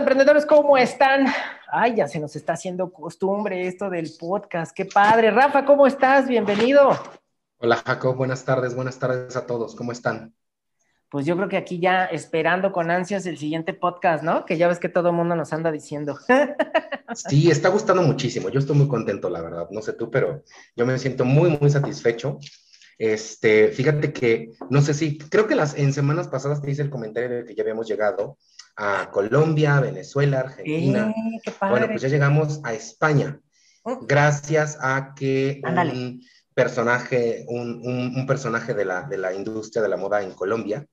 emprendedores, ¿cómo están? Ay, ya se nos está haciendo costumbre esto del podcast. Qué padre. Rafa, ¿cómo estás? Bienvenido. Hola, Jacob. Buenas tardes. Buenas tardes a todos. ¿Cómo están? Pues yo creo que aquí ya esperando con ansias el siguiente podcast, ¿no? Que ya ves que todo el mundo nos anda diciendo. Sí, está gustando muchísimo. Yo estoy muy contento, la verdad. No sé tú, pero yo me siento muy, muy satisfecho. Este, fíjate que, no sé si, creo que las, en semanas pasadas te hice el comentario de que ya habíamos llegado a Colombia, Venezuela, Argentina. Bueno, pues ya llegamos a España, oh. gracias a que un personaje, un, personaje de la, de la industria de la moda en Colombia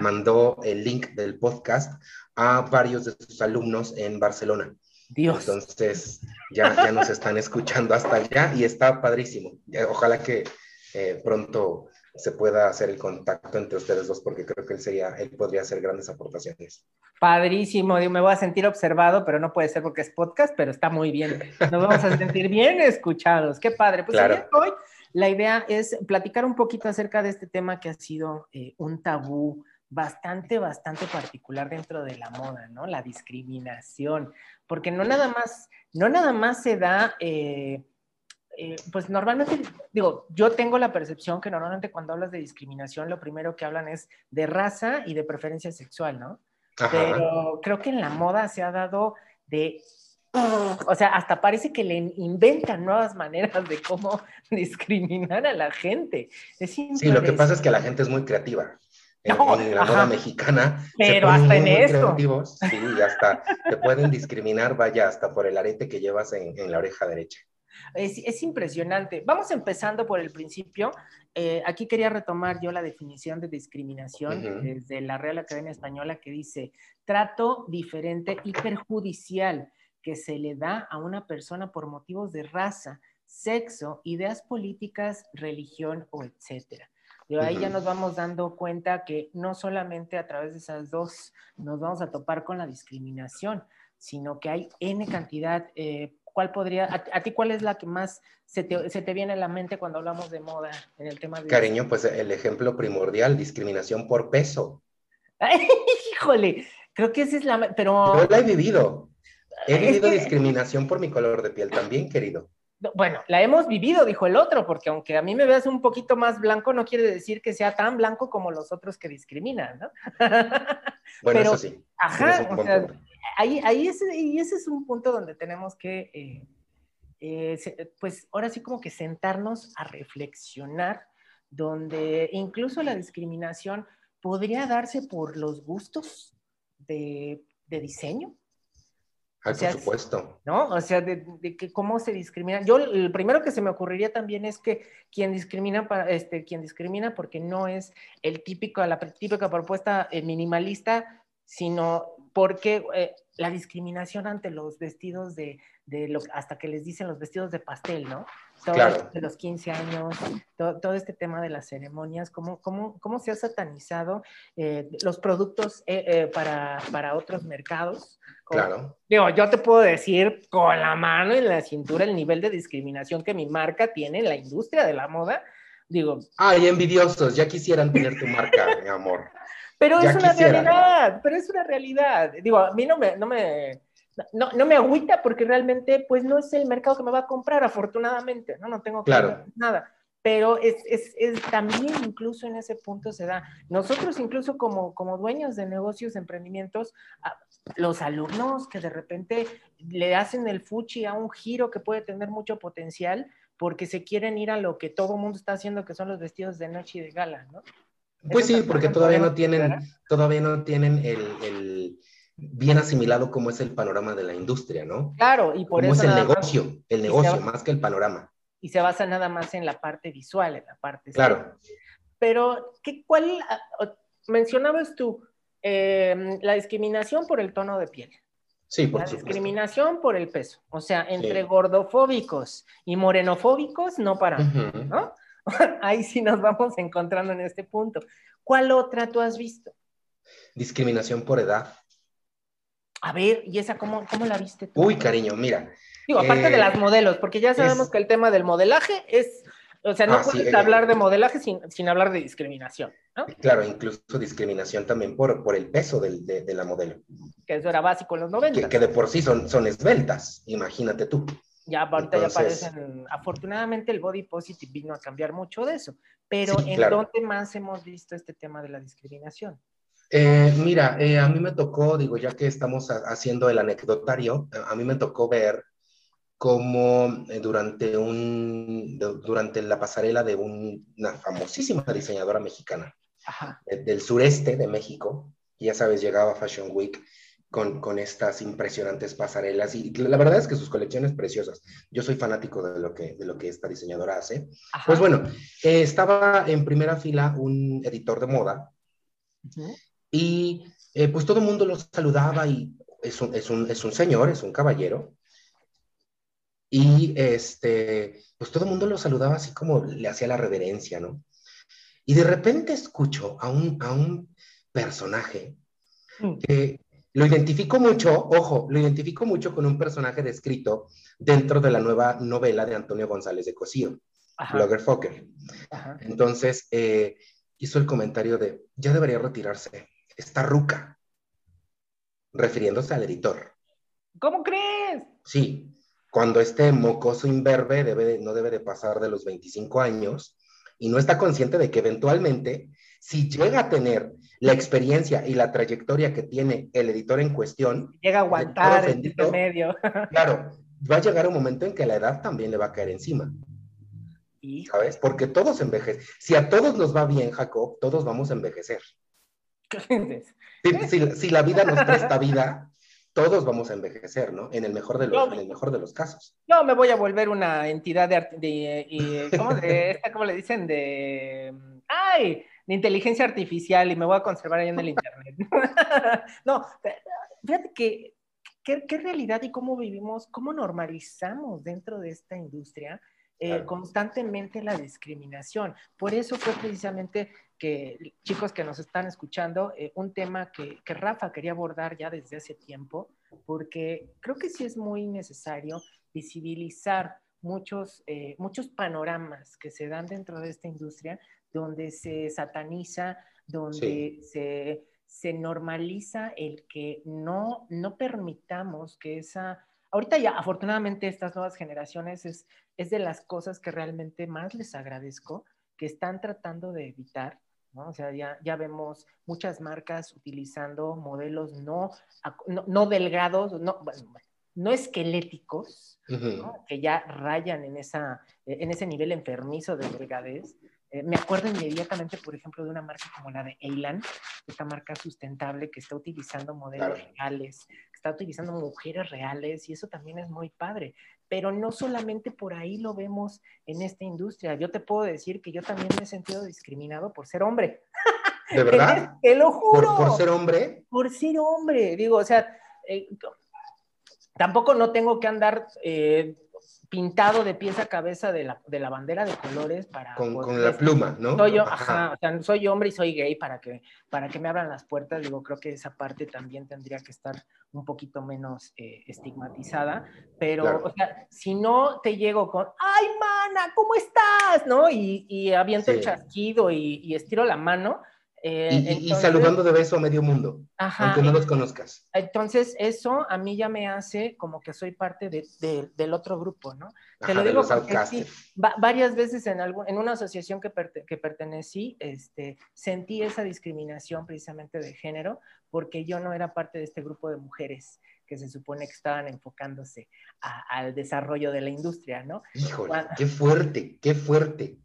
mandó el link del podcast a varios de sus alumnos en Barcelona. Dios. Entonces, ya, ya nos están escuchando hasta allá y está padrísimo. Ojalá que eh, pronto se pueda hacer el contacto entre ustedes dos, porque creo que él, sería, él podría hacer grandes aportaciones. Padrísimo, me voy a sentir observado, pero no puede ser porque es podcast, pero está muy bien. Nos vamos a sentir bien escuchados. Qué padre. Pues hoy la idea es platicar un poquito acerca de este tema que ha sido eh, un tabú bastante, bastante particular dentro de la moda, ¿no? La discriminación, porque no nada más, no nada más se da... Eh, eh, pues normalmente, digo, yo tengo la percepción que normalmente cuando hablas de discriminación, lo primero que hablan es de raza y de preferencia sexual, ¿no? Pero creo que en la moda se ha dado de, o sea, hasta parece que le inventan nuevas maneras de cómo discriminar a la gente. sí, lo que pasa es que la gente es muy creativa. En, la moda mexicana. Pero hasta en eso. Sí, hasta te pueden discriminar, vaya, hasta por el arete que llevas en la oreja derecha. Es, impresionante. Vamos empezando por el principio. Eh, aquí quería retomar yo la definición de discriminación desde la Real Academia Española que dice trato diferente y perjudicial que se le da a una persona por motivos de raza, sexo, ideas políticas, religión o etcétera. Y ahí ya nos vamos dando cuenta que no solamente a través de esas dos nos vamos a topar con la discriminación, sino que hay N cantidad, eh, ¿cuál podría, a, ti cuál es la que más se te, viene a la mente cuando hablamos de moda en el tema de... Cariño, pues el ejemplo primordial, discriminación por peso. híjole, creo que esa es la... Pero... Yo la he vivido. He vivido discriminación por mi color de piel también, querido. Bueno, la hemos vivido, dijo el otro, porque aunque a mí me veas un poquito más blanco, no quiere decir que sea tan blanco como los otros que discriminan, ¿no? bueno, eso sí. Ajá, o sea, ahí, ahí ese, y ese es un punto donde tenemos que, eh, eh, pues ahora sí como que sentarnos a reflexionar, donde incluso la discriminación podría darse por los gustos de, de diseño, por supuesto. ¿No? O sea, de, que cómo se discrimina. Yo, el primero que se me ocurriría también es que quien discrimina, para, este, quien discrimina porque no es el típico, la típica propuesta eh, minimalista, sino porque eh, la discriminación ante los vestidos de, de lo, hasta que les dicen los vestidos de pastel, ¿no? Todo claro. de los 15 años, todo, este tema de las ceremonias, cómo, cómo, cómo se ha satanizado eh, los productos eh, eh, para, para, otros mercados. claro. Digo, yo te puedo decir con la mano en la cintura el nivel de discriminación que mi marca tiene en la industria de la moda. Digo. Ay, envidiosos, ya quisieran tener tu marca, mi amor. Pero es una realidad, pero es una realidad. Digo, a mí no me, no me, no, no me agüita porque realmente pues no es el mercado que me va a comprar, afortunadamente, ¿no? No tengo claro. nada. Pero es, es, es, también incluso en ese punto se da. Nosotros incluso como, como dueños de negocios, emprendimientos, los alumnos que de repente le hacen el fuchi a un giro que puede tener mucho potencial porque se quieren ir a lo que todo el mundo está haciendo, que son los vestidos de noche y de gala, ¿no? Pues sí, porque todavía no tienen, todavía no tienen el bien asimilado como es el panorama de la industria, ¿no? Claro, y por eso... es el negocio, el negocio, más que el panorama. Y se basa nada más en la parte visual, en la parte... Claro. Pero, ¿qué, ¿cuál ah, mencionabas tú? Em, la discriminación por el tono de piel. Sí, por La discriminación por el peso. O sea, entre gordofóbicos y morenofóbicos no paramos, ¿no? Ahí sí nos vamos encontrando en este punto. ¿Cuál otra tú has visto? Discriminación por edad. A ver, ¿y esa cómo, cómo la viste tú? Uy, cariño, mira. Digo, aparte de eh, las modelos, porque ya sabemos que el tema del modelaje es O sea, no ah, puedes hablar de modelaje sin, sin, hablar de discriminación, ¿no? Claro, incluso discriminación también por, por el peso del, de, de, la modelo. Que eso era básico en los 90. Que, que de por sí son, son esbeltas, imagínate tú. Ya ahorita ya aparecen, afortunadamente el body positive vino a cambiar mucho de eso, pero ¿en dónde más hemos visto este tema de la discriminación? Eh, mira, eh, a mí me tocó, digo, ya que estamos haciendo el anecdotario, a mí me tocó ver cómo eh, durante, un, durante la pasarela de una famosísima diseñadora mexicana del sureste de México, ya sabes, llegaba Fashion Week, con, con, estas impresionantes pasarelas y la verdad es que sus colecciones preciosas. Yo soy fanático de lo que, de lo que esta diseñadora hace. Pues bueno, eh, estaba en primera fila un editor de moda y eh, pues todo el mundo lo saludaba y es un, es, un, es un señor, es un caballero. Y este, pues todo el mundo lo saludaba así como le hacía la reverencia, ¿no? Y de repente escucho a un, a un personaje mm. que lo identifico mucho, ojo, lo identifico mucho con un personaje descrito dentro de la nueva novela de Antonio González de Cosío, Blogger Fokker. Entonces, eh, hizo el comentario de, ya debería retirarse, está ruca, refiriéndose al editor. ¿Cómo crees? Sí, cuando este mocoso imberbe debe no debe de pasar de los 25 años y no está consciente de que eventualmente, si llega a tener la experiencia y la trayectoria que tiene el editor en cuestión. Llega a aguantar en este medio. claro, va a llegar un momento en que la edad también le va a caer encima. ¿Sabes? Porque todos envejecen. Si a todos nos va bien, Jacob, todos vamos a envejecer. Si, si, la vida nos presta vida, todos vamos a envejecer, ¿no? En el mejor de los, en el mejor de los casos. Yo me voy a volver una entidad de, de, ¿cómo, de ¿cómo le dicen? De, ay, inteligencia artificial y me voy a conservar ahí en el internet. no, fíjate que qué realidad y cómo vivimos, cómo normalizamos dentro de esta industria eh, constantemente la discriminación. Por eso fue precisamente que, chicos que nos están escuchando, eh, un tema que, que, Rafa quería abordar ya desde hace tiempo, porque creo que sí es muy necesario visibilizar muchos, eh, muchos panoramas que se dan dentro de esta industria donde se sataniza, donde se, se, normaliza el que no, no permitamos que esa... Ahorita ya, afortunadamente, estas nuevas generaciones es, es de las cosas que realmente más les agradezco, que están tratando de evitar, ¿no? O sea, ya, ya vemos muchas marcas utilizando modelos no, no, delgados, no, no esqueléticos, que ya rayan en, esa, en ese nivel enfermizo de delgadez, eh, me acuerdo inmediatamente, por ejemplo, de una marca como la de Eilan, esta marca sustentable que está utilizando modelos reales, que está utilizando mujeres reales, y eso también es muy padre. Pero no solamente por ahí lo vemos en esta industria. Yo te puedo decir que yo también me he sentido discriminado por ser hombre. ¿De verdad? te lo juro. ¿Por, ser hombre? Por ser hombre. Digo, o sea, eh, tampoco no tengo que andar eh, pintado de pieza a cabeza de la, de la bandera de colores para... Con, con la pluma, ¿no? Soy yo, ajá. o sea, soy hombre y soy gay para que, para que me abran las puertas. Digo, creo que esa parte también tendría que estar un poquito menos eh, estigmatizada, pero, o sea, si no te llego con, ay, mana, ¿cómo estás? ¿No? Y, y aviento el chasquido y, y estiro la mano, eh, y, saludando de beso a medio mundo, aunque no los conozcas. Entonces, eso a mí ya me hace como que soy parte de, del otro grupo, ¿no? Te lo digo porque sí, varias veces en, algún, en una asociación que, que pertenecí, este, sentí esa discriminación precisamente de género, porque yo no era parte de este grupo de mujeres que se supone que estaban enfocándose al desarrollo de la industria, ¿no? Híjole, qué fuerte, qué fuerte.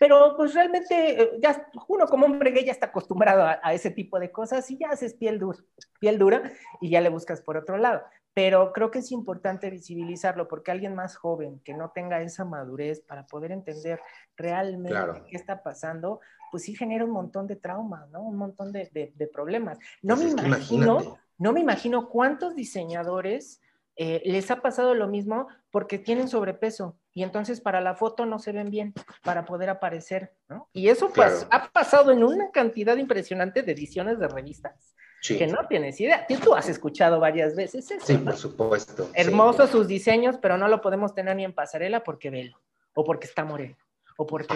Pero pues realmente, eh, ya uno como hombre gay ya está acostumbrado a, ese tipo de cosas y ya haces piel, dura, piel dura y ya le buscas por otro lado. Pero creo que es importante visibilizarlo porque alguien más joven que no tenga esa madurez para poder entender realmente qué está pasando, pues sí genera un montón de traumas, ¿no? Un montón de, de, problemas. No pues me imagino, no me imagino cuántos diseñadores eh, les ha pasado lo mismo porque tienen sobrepeso y entonces para la foto no se ven bien para poder aparecer, ¿no? Y eso pues, ha pasado en una cantidad impresionante de ediciones de revistas. que no tienes idea. Tú has escuchado varias veces eso. Sí, por supuesto. Hermosos sus diseños, pero no lo podemos tener ni en pasarela porque velo, o porque está moreno, o porque,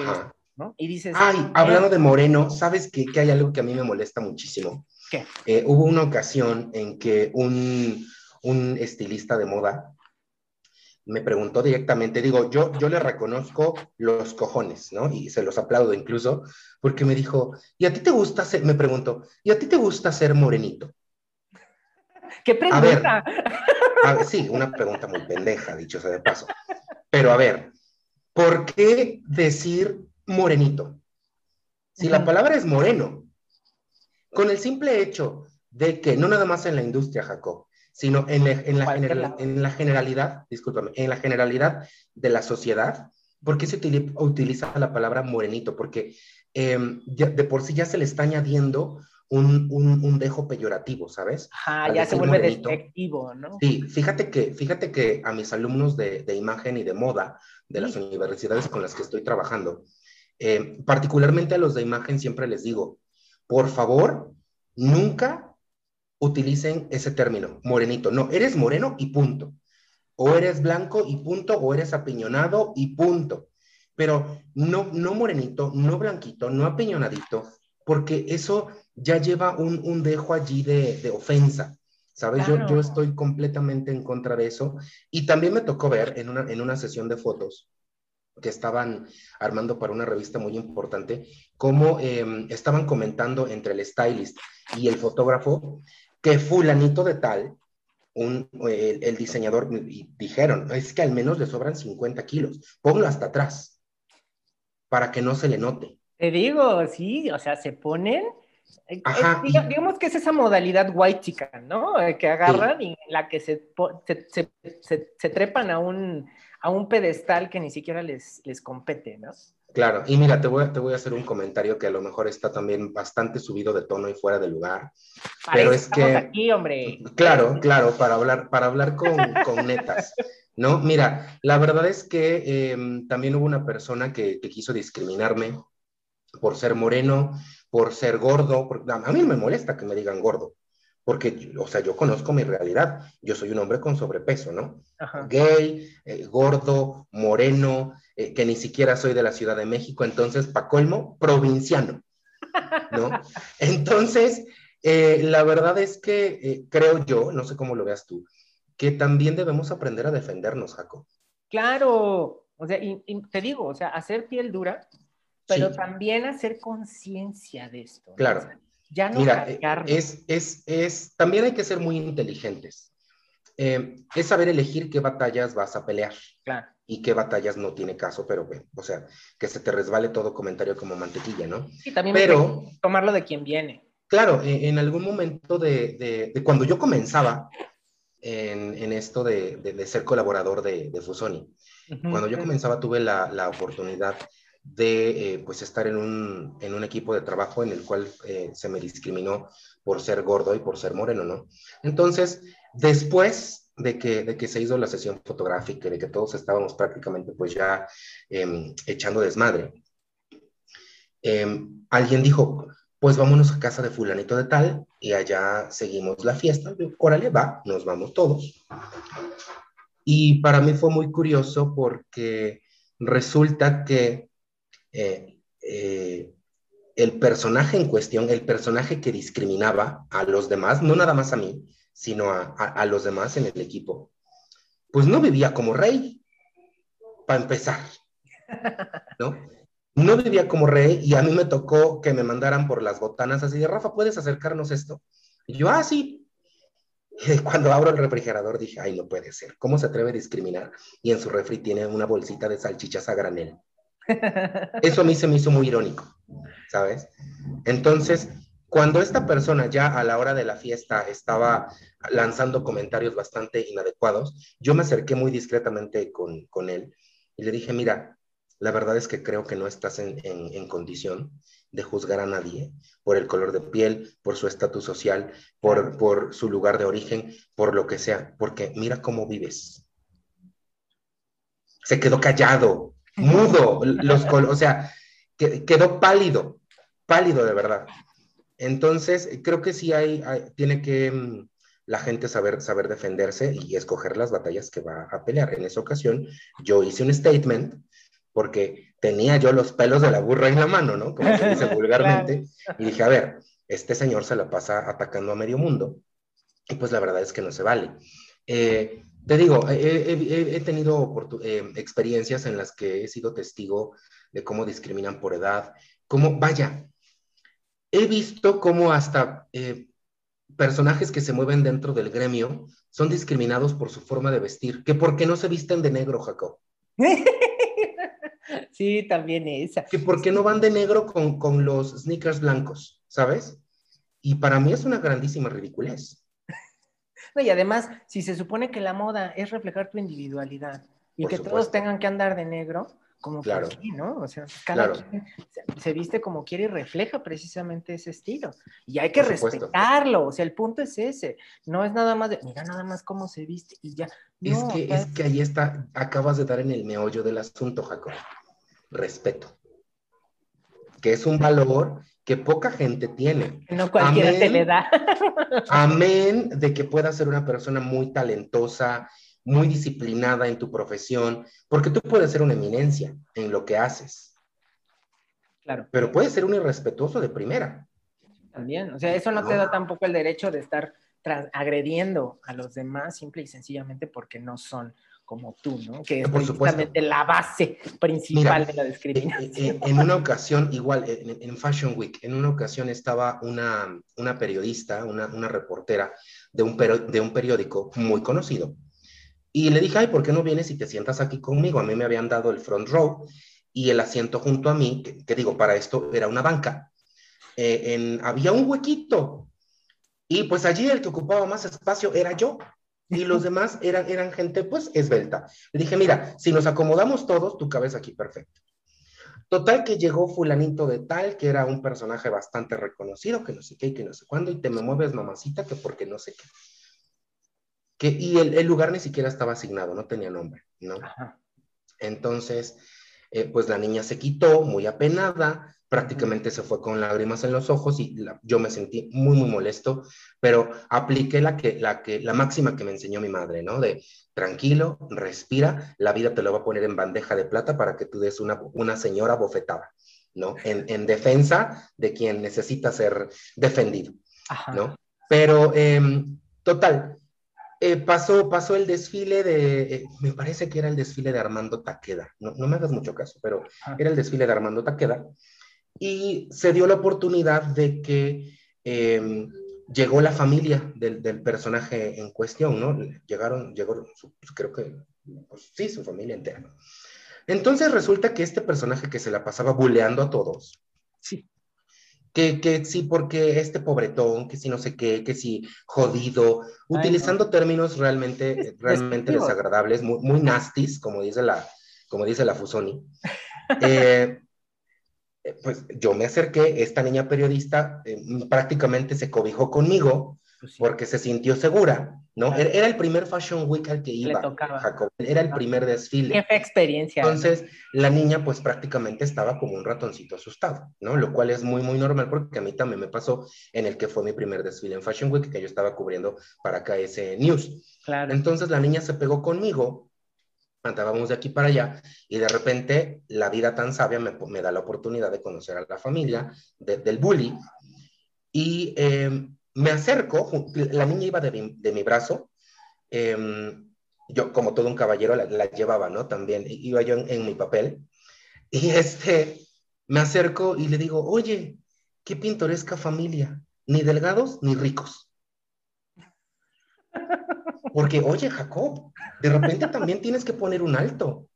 ¿no? Y dices... Ay, hablando de moreno, ¿sabes qué? Que hay algo que a mí me molesta muchísimo. ¿Qué? Eh, hubo una ocasión en que un, un estilista de moda me preguntó directamente, digo, yo, yo le reconozco los cojones, ¿no? Y se los aplaudo incluso, porque me dijo, ¿y a ti te gusta ser, me preguntó, ¿y a ti te gusta ser morenito? ¿Qué pregunta? A ver, sí, una pregunta muy pendeja, dicho sea de paso. Pero a ver, ¿por qué decir morenito? Si la palabra es moreno, con el simple hecho de que no nada más en la industria, Jacob, sino en, en, la, en la, generalidad, discúlpame, en la generalidad de la sociedad, ¿por qué se utiliza la palabra morenito? Porque em, de por sí ya se le está añadiendo un, un, dejo peyorativo, ¿sabes? Ajá, ya se vuelve despectivo, ¿no? Sí, fíjate que, fíjate que a mis alumnos de, de imagen y de moda de las universidades con las que estoy trabajando, eh, particularmente a los de imagen siempre les digo, por favor, nunca utilicen ese término, morenito. No, eres moreno y punto. O eres blanco y punto, o eres apiñonado y punto. Pero no, no morenito, no blanquito, no apiñonadito, porque eso ya lleva un, un dejo allí de, de ofensa. ¿Sabes? Yo, yo estoy completamente en contra de eso. Y también me tocó ver en una, en una sesión de fotos que estaban armando para una revista muy importante, cómo em, estaban comentando entre el stylist y el fotógrafo que fulanito de tal, un, el, diseñador, dijeron, es que al menos le sobran 50 kilos, ponlo hasta atrás, para que no se le note. Te digo, sí, o sea, se ponen, eh, digamos que es esa modalidad white chicken, ¿no? Eh, que agarran y en la que se, se, se, se, trepan a un, a un pedestal que ni siquiera les, les compete, ¿no? Claro, y mira, te voy, a, te voy a hacer un comentario que a lo mejor está también bastante subido de tono y fuera de lugar. pero es que... aquí, hombre. Claro, claro, para hablar, para hablar con, con netas. No, mira, la verdad es que em, también hubo una persona que, que, quiso discriminarme por ser moreno, por ser gordo. a mí me molesta que me digan gordo porque, o sea, yo conozco mi realidad. Yo soy un hombre con sobrepeso, ¿no? Gay, eh, gordo, moreno, eh, que ni siquiera soy de la Ciudad de México, entonces, pa' colmo, provinciano, ¿no? Entonces, eh, la verdad es que creo yo, no sé cómo lo veas tú, que también debemos aprender a defendernos, Jaco. Claro, o sea, y, te digo, o sea, hacer piel dura, pero también hacer conciencia de esto. Claro. Ya no Mira, es, es, es, también hay que ser muy inteligentes. Eh, es saber elegir qué batallas vas a pelear. Claro. Y qué batallas no tiene caso, pero bueno, o sea, que se te resbale todo comentario como mantequilla, ¿no? Sí, también pero, tomarlo de quien viene. Claro, en, en algún momento de, de, cuando yo comenzaba en, en esto de, de, ser colaborador de, Fusoni, cuando yo comenzaba tuve la, la oportunidad de eh, pues estar en un, en un, equipo de trabajo en el cual eh, se me discriminó por ser gordo y por ser moreno, ¿no? Entonces, después de que, de que se hizo la sesión fotográfica de que todos estábamos prácticamente pues ya em, echando desmadre, em, alguien dijo, pues vámonos a casa de fulanito de tal y allá seguimos la fiesta. Órale, va, nos vamos todos. Y para mí fue muy curioso porque resulta que eh, el personaje en cuestión, el personaje que discriminaba a los demás, no nada más a mí, sino a, los demás en el equipo, pues no vivía como rey, para empezar, ¿no? No vivía como rey y a mí me tocó que me mandaran por las botanas así de, Rafa, ¿puedes acercarnos esto? Y yo, ah, sí. Cuando abro el refrigerador dije, ay, no puede ser, ¿cómo se atreve a discriminar? Y en su refri tiene una bolsita de salchichas a granel. Eso a mí se me hizo muy irónico, ¿sabes? Entonces, cuando esta persona ya a la hora de la fiesta estaba lanzando comentarios bastante inadecuados, yo me acerqué muy discretamente con, con él y le dije, mira, la verdad es que creo que no estás en, en, condición de juzgar a nadie por el color de piel, por su estatus social, por, por su lugar de origen, por lo que sea, porque mira cómo vives. Se quedó callado, mudo, los o sea, quedó pálido, pálido de verdad. Entonces, creo que sí hay, tiene que mm, la gente saber, saber defenderse y escoger las batallas que va a pelear. En esa ocasión, yo hice un statement porque tenía yo los pelos de la burra en la mano, ¿no? Como se dice vulgarmente. Y dije, a ver, este señor se la pasa atacando a medio mundo. Y pues la verdad es que no se vale. Eh, te digo, he, tenido eh, experiencias en las que he sido testigo de cómo discriminan por edad, cómo, vaya, he visto cómo hasta eh, personajes que se mueven dentro del gremio son discriminados por su forma de vestir, que por qué no se visten de negro, Jacob. sí, también esa. Que por qué no van de negro con, con los sneakers blancos, ¿sabes? Y para mí es una grandísima ridiculez y además, si se supone que la moda es reflejar tu individualidad y que todos tengan que andar de negro, como claro. por ¿no? O sea, cada quien se, viste como quiere y refleja precisamente ese estilo. Y hay que respetarlo, o sea, el punto es ese. No es nada más de, mira nada más cómo se viste y ya. es, que, es que ahí está, acabas de dar en el meollo del asunto, Jacob. Respeto. Que es un valor que poca gente tiene. No cualquiera te le da. amén de que puedas ser una persona muy talentosa, muy disciplinada en tu profesión, porque tú puedes ser una eminencia en lo que haces. Claro. Pero puedes ser un irrespetuoso de primera. También, o sea, eso no, te da tampoco el derecho de estar agrediendo a los demás simple y sencillamente porque no son como tú, ¿no? Que es precisamente la base principal de la discriminación. En, una ocasión, igual, en, Fashion Week, en una ocasión estaba una, una periodista, una, una reportera de un, de un periódico muy conocido. Y le dije, ay, ¿por qué no vienes y te sientas aquí conmigo? A mí me habían dado el front row y el asiento junto a mí, que, digo, para esto era una banca. Eh, en, había un huequito. Y pues allí el que ocupaba más espacio era yo y los demás eran, eran gente pues esbelta. Le dije, mira, si nos acomodamos todos, tu cabeza aquí perfecto. Total que llegó fulanito de tal, que era un personaje bastante reconocido, que no sé qué y que no sé cuándo, y te me mueves mamacita, que porque no sé qué. Que, y el, el lugar ni siquiera estaba asignado, no tenía nombre, ¿no? Entonces, eh, pues la niña se quitó, muy apenada, prácticamente se fue con lágrimas en los ojos y yo me sentí muy, muy molesto, pero apliqué la, que, la, que, la máxima que me enseñó mi madre, ¿no? De tranquilo, respira, la vida te lo va a poner en bandeja de plata para que tú des una, una señora bofetada, ¿no? En, en defensa de quien necesita ser defendido, ¿no? Pero, em, total, eh, pasó, pasó el desfile de, eh, me parece que era el desfile de Armando Taqueda, no, no me hagas mucho caso, pero era el desfile de Armando Taqueda, y se dio la oportunidad de que em, llegó la familia del, del, personaje en cuestión, ¿no? Llegaron, llegó, pues, creo que, pues, sí, su familia entera. Entonces resulta que este personaje que se la pasaba buleando a todos, sí. Que, que sí, porque este pobretón, que sí no sé qué, que sí jodido, utilizando términos realmente, realmente desagradables, muy, muy nastis, como dice la, como dice la Fusoni. Eh, eh, pues yo me acerqué, esta niña periodista eh, prácticamente se cobijó conmigo pues porque se sintió segura, ¿no? Era, el primer Fashion Week al que iba, Jacob, era el primer desfile. Qué experiencia. Entonces, la niña pues prácticamente estaba como un ratoncito asustado, ¿no? Lo cual es muy, muy normal porque a mí también me pasó en el que fue mi primer desfile en Fashion Week que yo estaba cubriendo para KS News. Claro. Entonces, la niña se pegó conmigo andábamos de aquí para allá y de repente la vida tan sabia me, da la oportunidad de conocer a la familia del bully y em, me acerco, la niña iba de mi, brazo, em, yo como todo un caballero la, llevaba, ¿no? También iba yo en, en, mi papel y este, me acerco y le digo, oye, qué pintoresca familia, ni delgados ni ricos. Porque, oye, Jacob, de repente también tienes que poner un alto,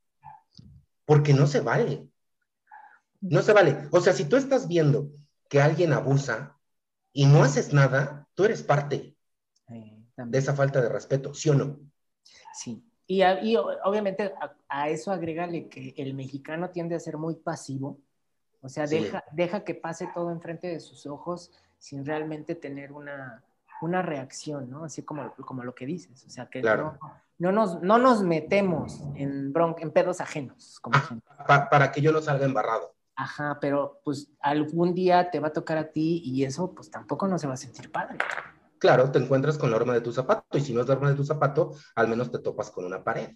porque no se vale. No se vale. O sea, si tú estás viendo que alguien abusa y no haces nada, tú eres parte de esa falta de respeto, ¿sí o no? Sí. Y, obviamente a, eso agrégale que el mexicano tiende a ser muy pasivo, o sea, deja, deja que pase todo enfrente de sus ojos sin realmente tener una, una reacción, ¿no? Así como, como lo que dices, o sea, que no, no, nos, no nos metemos en, en pedos ajenos. Como para que yo no salga embarrado. Ajá, pero pues algún día te va a tocar a ti y eso pues tampoco no se va a sentir padre. Claro, te encuentras con la horma de tu zapato y si no es la horma de tu zapato, al menos te topas con una pared.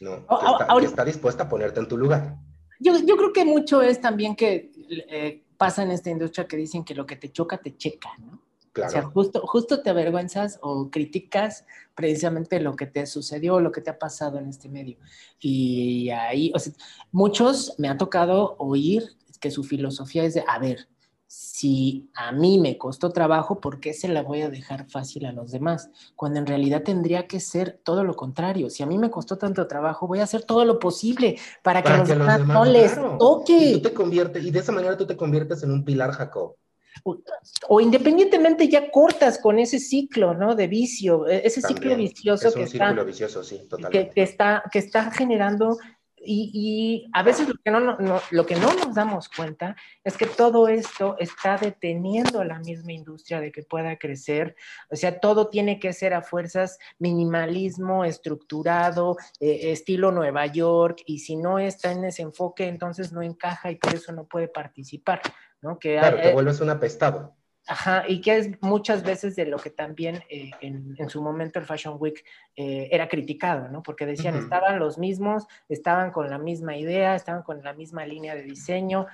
¿no? Oh, que, está, dispuesta a ponerte en tu lugar. Yo, yo creo que mucho es también que eh, pasa en esta industria que dicen que lo que te choca, te checa, ¿no? Claro. O sea, justo, justo te avergüenzas o criticas precisamente lo que te sucedió, lo que te ha pasado en este medio. Y ahí, o sea, muchos me ha tocado oír que su filosofía es de, a ver, si a mí me costó trabajo, ¿por qué se la voy a dejar fácil a los demás? Cuando en realidad tendría que ser todo lo contrario. Si a mí me costó tanto trabajo, voy a hacer todo lo posible para, que, los, demás no les toque. Y, tú te conviertes, y de esa manera tú te conviertes en un pilar, Jacob. O, independientemente ya cortas con ese ciclo, ¿no? De vicio, e, ese ciclo vicioso que está, vicioso, sí, que, está, que está generando y, a veces lo que no, lo que no nos damos cuenta es que todo esto está deteniendo la misma industria de que pueda crecer. O sea, todo tiene que ser a fuerzas minimalismo, estructurado, eh, estilo Nueva York, y si no está en ese enfoque, entonces no encaja y por eso no puede participar. ¿No? Que claro, te vuelves un apestado. Ajá, y que es muchas veces de lo que también eh, en, su momento el Fashion Week eh, era criticado, ¿no? Porque decían, estaban los mismos, estaban con la misma idea, estaban con la misma línea de diseño.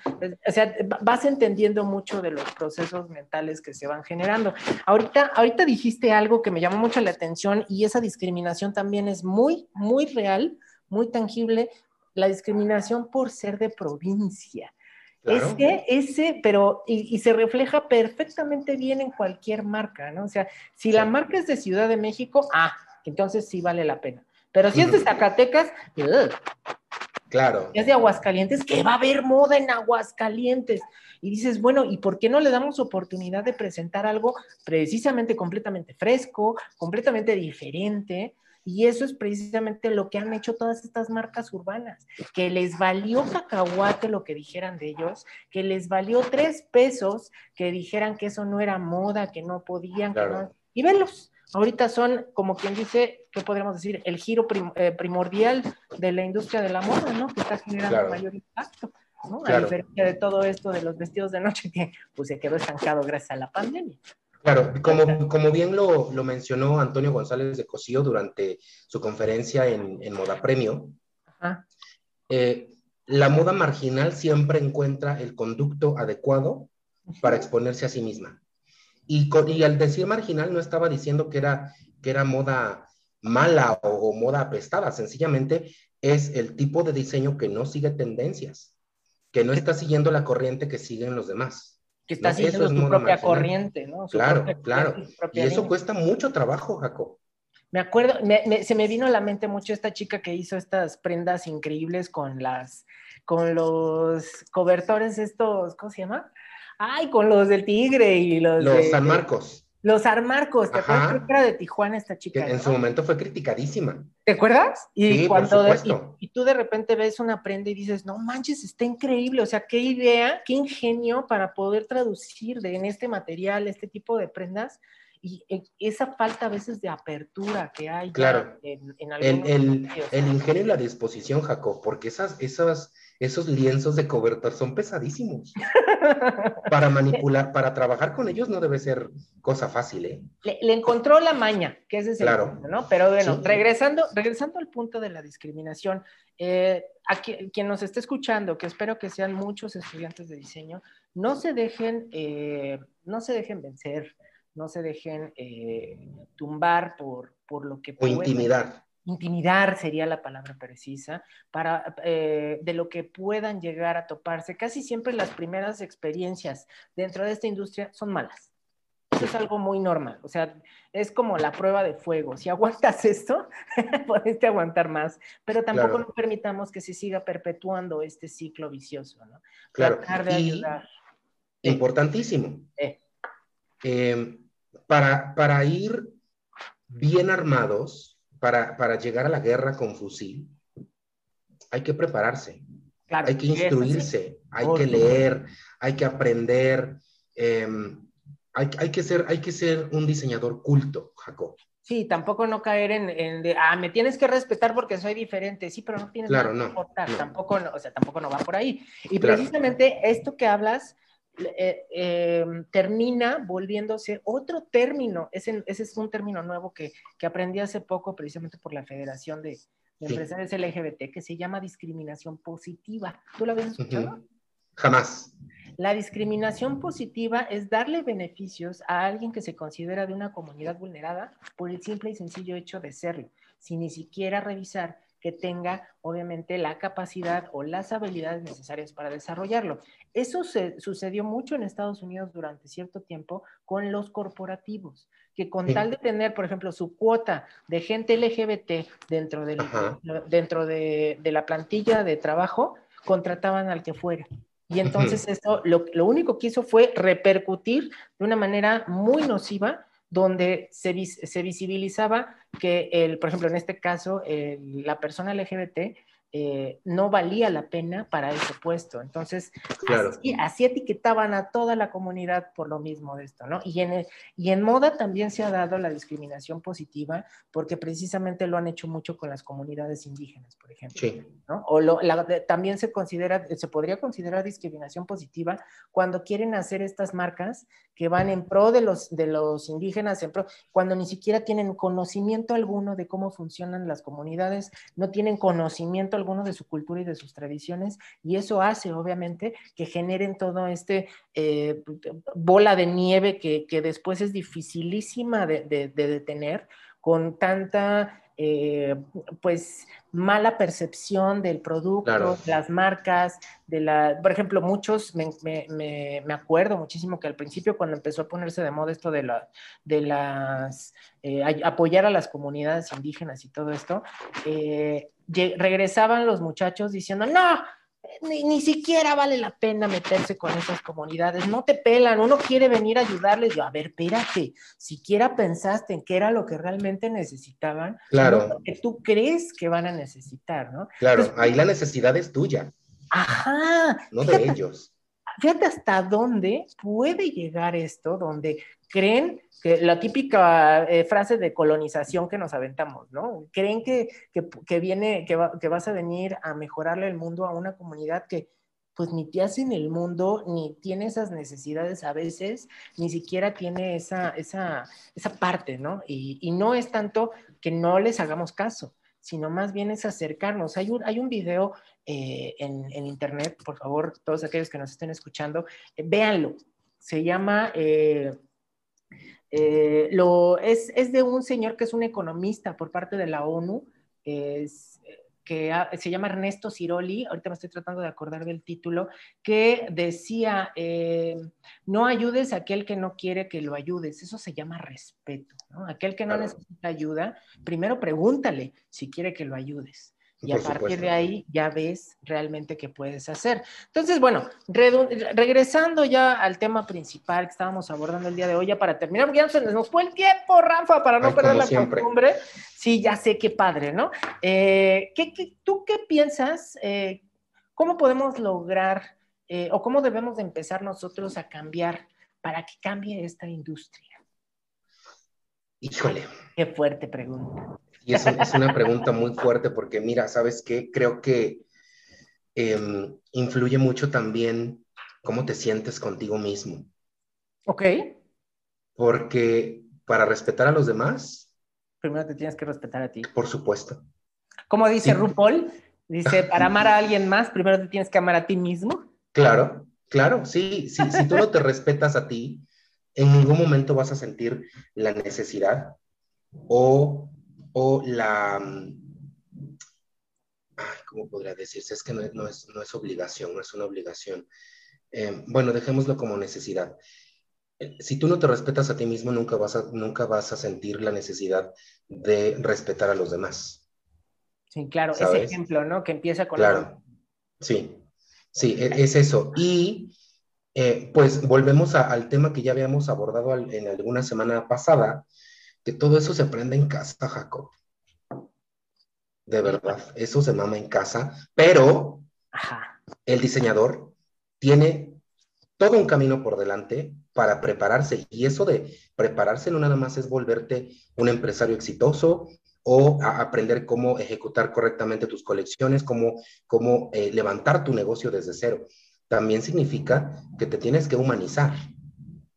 O sea, vas entendiendo mucho de los procesos mentales que se van generando. Ahorita, ahorita dijiste algo que me llamó mucho la atención y esa discriminación también es muy, muy real, muy tangible, la discriminación por ser de provincia. Ese, ese, pero, y, se refleja perfectamente bien en cualquier marca, ¿no? O sea, si la marca es de Ciudad de México, ah, entonces sí vale la pena. Pero si es de Zacatecas, claro. es de Aguascalientes, que va a haber moda en Aguascalientes. Y dices, bueno, ¿y por qué no le damos oportunidad de presentar algo precisamente completamente fresco, completamente diferente? Y eso es precisamente lo que han hecho todas estas marcas urbanas, que les valió cacahuate lo que dijeran de ellos, que les valió tres pesos que dijeran que eso no era moda, que no podían, que no... Y velos, ahorita son, como quien dice, ¿qué podríamos decir? El giro eh, primordial de la industria de la moda, ¿no? Que está generando mayor impacto. ¿no? A diferencia de todo esto de los vestidos de noche que pues se quedó estancado gracias a la pandemia. Claro, como, como bien lo, lo, mencionó Antonio González de Cosío durante su conferencia en, en Moda Premio, eh, la moda marginal siempre encuentra el conducto adecuado para exponerse a sí misma. Y, y, al decir marginal no estaba diciendo que era, que era moda mala o, o moda apestada, sencillamente es el tipo de diseño que no sigue tendencias, que no está siguiendo la corriente que siguen los demás que está haciendo su propia corriente, ¿no? claro, claro. Y eso cuesta mucho trabajo, Jacob. Me acuerdo, se me vino a la mente mucho esta chica que hizo estas prendas increíbles con las, con los cobertores estos, ¿cómo se llama? Ay, con los del tigre y los, los San Marcos. Los Armarcos, ¿te acuerdas? Creo que era de Tijuana esta chica. en su momento fue criticadísima. ¿Te acuerdas? Y sí, cuando por y, tú de repente ves una prenda y dices, no manches, está increíble. O sea, qué idea, qué ingenio para poder traducir de, en este material este tipo de prendas y e, esa falta a veces de apertura que hay claro. en, en el, el, el, ingenio y la disposición, Jacob, porque esas, esas, esos lienzos de cobertor son pesadísimos. para manipular, para trabajar con ellos no debe ser cosa fácil, ¿eh? Le, encontró la maña, que ese es el claro. punto, ¿no? Pero bueno, regresando, regresando al punto de la discriminación, eh, a quien, nos esté escuchando, que espero que sean muchos estudiantes de diseño, no se dejen, eh, no se dejen vencer, no se dejen eh, tumbar por, por lo que... O intimidar intimidar sería la palabra precisa, para, eh, de lo que puedan llegar a toparse. Casi siempre las primeras experiencias dentro de esta industria son malas. Eso es algo muy normal, o sea, es como la prueba de fuego. Si aguantas esto, puedes aguantar más, pero tampoco no permitamos que se siga perpetuando este ciclo vicioso, ¿no? Claro. de ayudar. Importantísimo. Eh. Eh, para, para ir bien armados, para, llegar a la guerra con fusil, hay que prepararse, hay que instruirse, hay que leer, hay que aprender, em, hay, hay, que ser, hay que ser un diseñador culto, Jacob. Sí, tampoco no caer en, de, ah, me tienes que respetar porque soy diferente, sí, pero no tienes claro, nada que no, tampoco, o sea, tampoco no va por ahí. Y precisamente esto que hablas eh, em, termina volviéndose otro término. Ese, ese, es un término nuevo que, que, aprendí hace poco precisamente por la Federación de, de empresarios LGBT que se llama discriminación positiva. ¿Tú lo habías escuchado? Jamás. La discriminación positiva es darle beneficios a alguien que se considera de una comunidad vulnerada por el simple y sencillo hecho de serlo, sin ni siquiera revisar que tenga obviamente la capacidad o las habilidades necesarias para desarrollarlo. Eso se, sucedió mucho en Estados Unidos durante cierto tiempo con los corporativos, que con tal de tener, por ejemplo, su cuota de gente LGBT dentro, del, dentro de, de la plantilla de trabajo, contrataban al que fuera. Y entonces esto lo, lo, único que hizo fue repercutir de una manera muy nociva donde se, se visibilizaba que, el, por ejemplo, en este caso, el, la persona LGBT eh, no valía la pena para ese puesto. Entonces, así, etiquetaban a toda la comunidad por lo mismo de esto, ¿no? Y en, y en moda también se ha dado la discriminación positiva porque precisamente lo han hecho mucho con las comunidades indígenas, por ejemplo. Sí. ¿no? O lo, también se considera, se podría considerar discriminación positiva cuando quieren hacer estas marcas que van en pro de los, de los indígenas, en pro, cuando ni siquiera tienen conocimiento alguno de cómo funcionan las comunidades, no tienen conocimiento alguno de su cultura y de sus tradiciones, y eso hace, obviamente, que generen todo este eh, bola de nieve que, después es dificilísima de, de detener con tanta eh, pues mala percepción del producto, las marcas, de la, por ejemplo, muchos, me, me, me, acuerdo muchísimo que al principio cuando empezó a ponerse de moda esto de, la, de las, eh, apoyar a las comunidades indígenas y todo esto, eh, regresaban los muchachos diciendo, no, ni, siquiera vale la pena meterse con esas comunidades, no te pelan, uno quiere venir a ayudarles, yo, a ver, espérate, siquiera pensaste en qué era lo que realmente necesitaban, claro. que tú crees que van a necesitar, ¿no? Claro, ahí la necesidad es tuya. Ajá. No de ellos. Fíjate hasta dónde puede llegar esto, donde creen que la típica eh, frase de colonización que nos aventamos, ¿no? Creen que, que, viene, que, que, vas a venir a mejorarle el mundo a una comunidad que pues ni te hace en el mundo, ni tiene esas necesidades a veces, ni siquiera tiene esa, esa, esa parte, ¿no? Y, y, no es tanto que no les hagamos caso, sino más bien es acercarnos. Hay un, hay un video eh, en, en, internet, por favor, todos aquellos que nos estén escuchando, eh, véanlo. Se llama eh, lo, es, es, de un señor que es un economista por parte de la ONU, es, que se llama Ernesto Ciroli, ahorita me estoy tratando de acordar del título, que decía, no ayudes a aquel que no quiere que lo ayudes, eso se llama respeto, ¿no? Aquel que no necesita ayuda, primero pregúntale si quiere que lo ayudes y a partir de ahí ya ves realmente qué puedes hacer. Entonces, bueno, regresando ya al tema principal que estábamos abordando el día de hoy, ya para terminar, porque ya se nos fue el tiempo, Rafa, para no perder la costumbre. Sí, ya sé qué padre, ¿no? Eh, ¿qué, tú qué piensas? Eh, ¿Cómo podemos lograr eh, o cómo debemos de empezar nosotros a cambiar para que cambie esta industria? Híjole. Qué fuerte pregunta. Y es una pregunta muy fuerte porque, mira, ¿sabes qué? Creo que em, influye mucho también cómo te sientes contigo mismo. Ok. Porque para respetar a los demás... Primero te tienes que respetar a ti. Por supuesto. Como dice RuPaul, dice, para amar a alguien más, primero te tienes que amar a ti mismo. Claro, claro, sí, sí si tú no te respetas a ti, en ningún momento vas a sentir la necesidad o o la, mm, ¿cómo podría decirse? Es que no, es, obligación, no es una obligación. Eh, bueno, dejémoslo como necesidad. Eh, si tú no te respetas a ti mismo, nunca vas a, nunca vas a sentir la necesidad de respetar a los demás. Sí, claro, ese ejemplo, ¿no? Que empieza con... Claro, sí, sí, e, es eso. Y eh, pues volvemos al tema que ya habíamos abordado en alguna semana pasada, que todo eso se aprende en casa, Jacob. De verdad, eso se mama en casa, pero el diseñador tiene todo un camino por delante para prepararse y eso de prepararse no nada más es volverte un empresario exitoso o aprender cómo ejecutar correctamente tus colecciones, cómo, cómo eh, levantar tu negocio desde cero. También significa que te tienes que humanizar.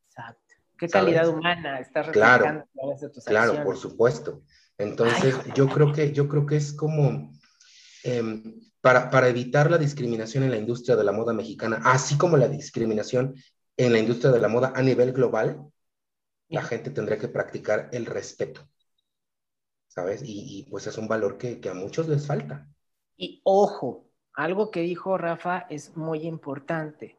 Exacto. ¿Qué calidad humana estás claro, Claro, por supuesto. Entonces, yo creo que, yo creo que es como em, para, para evitar la discriminación en la industria de la moda mexicana, así como la discriminación en la industria de la moda a nivel global, la gente tendría que practicar el respeto, ¿sabes? Y, pues es un valor que, que, a muchos les falta. Y ojo, algo que dijo Rafa es muy importante.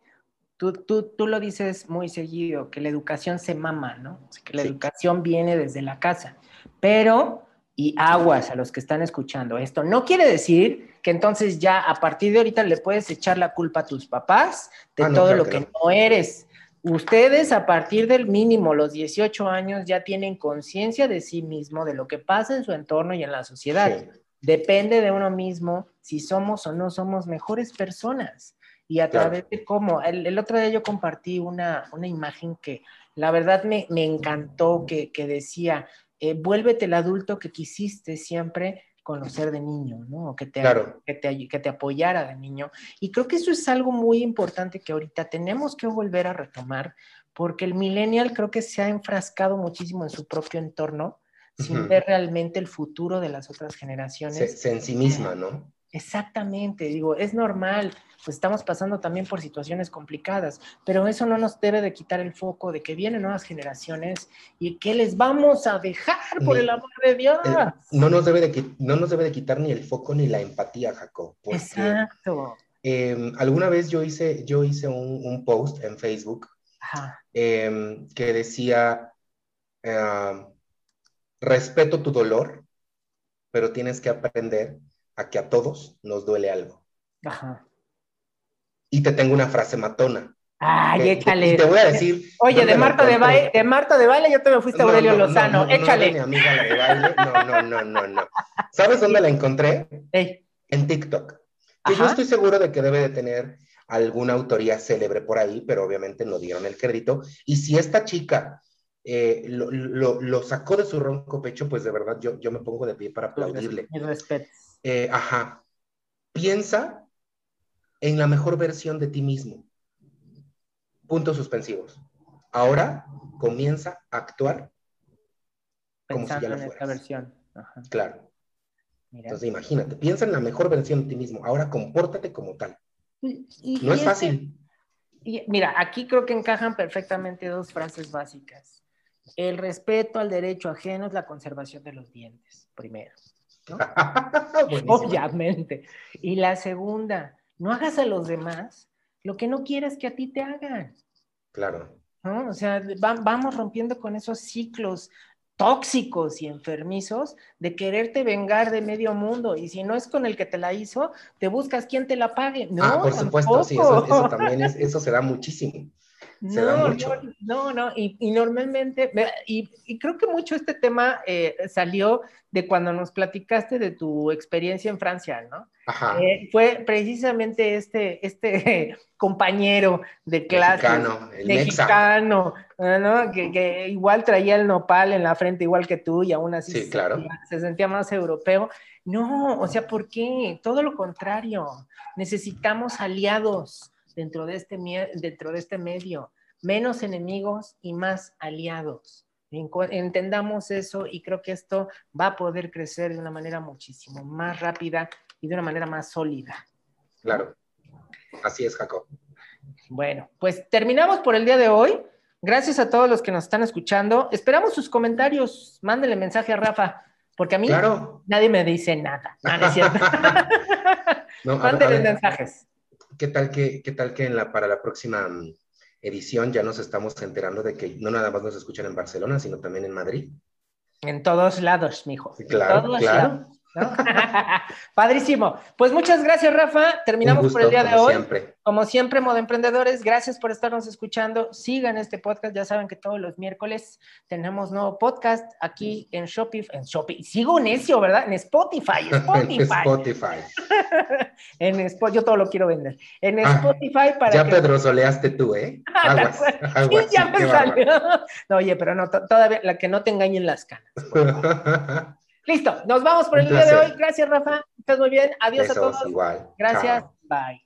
Tú, tú, tú lo dices muy seguido, que la educación se mama, ¿no? que la educación viene desde la casa, pero y aguas a los que están escuchando esto. No quiere decir que entonces ya a partir de ahorita le puedes echar la culpa a tus papás de ah, todo lo que, no. eres. Ustedes a partir del mínimo, los 18 años, ya tienen conciencia de sí mismo, de lo que pasa en su entorno y en la sociedad. Depende de uno mismo si somos o no somos mejores personas. Y a través de cómo, el, otro día yo compartí una, una imagen que la verdad me, me encantó, que, que decía, eh, vuélvete el adulto que quisiste siempre conocer de niño, ¿no? Que te, que, te, que te apoyara de niño. Y creo que eso es algo muy importante que ahorita tenemos que volver a retomar, porque el millennial creo que se ha enfrascado muchísimo en su propio entorno, sin ver realmente el futuro de las otras generaciones. en sí misma, ¿no? Exactamente, digo, es normal, pues estamos pasando también por situaciones complicadas, pero eso no nos debe de quitar el foco de que vienen nuevas generaciones y que les vamos a dejar por el amor de Dios. no, nos debe de, no nos debe de quitar ni el foco ni la empatía, Jacob. Exacto. Em, alguna vez yo hice, yo hice un, post en Facebook em, que decía, ah, respeto tu dolor, pero tienes que aprender a que a todos nos duele algo. Ajá. Y te tengo una frase matona. Ay, échale. te voy a decir. Oye, de Marta de, baile, de Marta de baile, yo te me fuiste a Aurelio Lozano. échale. mi amiga la de baile. No, no, no, no, no. ¿Sabes dónde la encontré? En TikTok. Que yo estoy seguro de que debe de tener alguna autoría célebre por ahí, pero obviamente no dieron el crédito. Y si esta chica eh, lo, lo, sacó de su ronco pecho, pues de verdad yo, yo me pongo de pie para aplaudirle. Mi respeto. Eh, ajá, piensa en la mejor versión de ti mismo. Puntos suspensivos. Ahora comienza a actuar como si ya lo fueras. versión. Claro. Entonces imagínate, piensa en la mejor versión de ti mismo. Ahora compórtate como tal. no es fácil. mira, aquí creo que encajan perfectamente dos frases básicas. El respeto al derecho ajeno es la conservación de los dientes, primero. Obviamente. Y la segunda, no hagas a los demás lo que no quieras que a ti te hagan. Claro. O sea, vamos rompiendo con esos ciclos tóxicos y enfermizos de quererte vengar de medio mundo. Y si no es con el que te la hizo, te buscas quien te la pague. No, ah, por supuesto, sí, eso, también es, eso se da muchísimo. No, no, no, y, normalmente, y, creo que mucho este tema eh, salió de cuando nos platicaste de tu experiencia en Francia, ¿no? Ajá. Eh, fue precisamente este, este compañero de clase mexicano, el mexicano ¿no? Que, igual traía el nopal en la frente igual que tú y aún así sí, claro. se sentía más europeo. No, o sea, ¿por qué? Todo lo contrario. Necesitamos aliados dentro de este, dentro de este medio, menos enemigos y más aliados. Entendamos eso y creo que esto va a poder crecer de una manera muchísimo más rápida y de una manera más sólida. Claro, así es, Jacob. Bueno, pues terminamos por el día de hoy. Gracias a todos los que nos están escuchando. Esperamos sus comentarios. Mándenle mensaje a Rafa, porque a mí nadie me dice nada. No, Mándenle mensajes. ¿Qué tal que, qué tal que en la, para la próxima mm, edición ya nos estamos enterando de que no nada más nos escuchan en Barcelona, sino también en Madrid. En todos lados, mijo. Claro, claro. Padrísimo. Pues muchas gracias, Rafa. Terminamos por el día de hoy. Siempre. Como siempre, Modo Emprendedores, gracias por estarnos escuchando. Sigan este podcast. Ya saben que todos los miércoles tenemos nuevo podcast aquí en Shopify. En Shopify. Sigo necio, ¿verdad? En Spotify. Spotify. Spotify. en Spotify. Yo todo lo quiero vender. En ah, Spotify para. Ya Pedro soleaste tú, ¿eh? Aguas, sí, ya me salió. No, oye, pero no, todavía la que no te engañen las canas. Listo, nos vamos por el día de hoy. Gracias, Rafa. Estás muy bien. Adiós a todos. Igual. Gracias. Bye.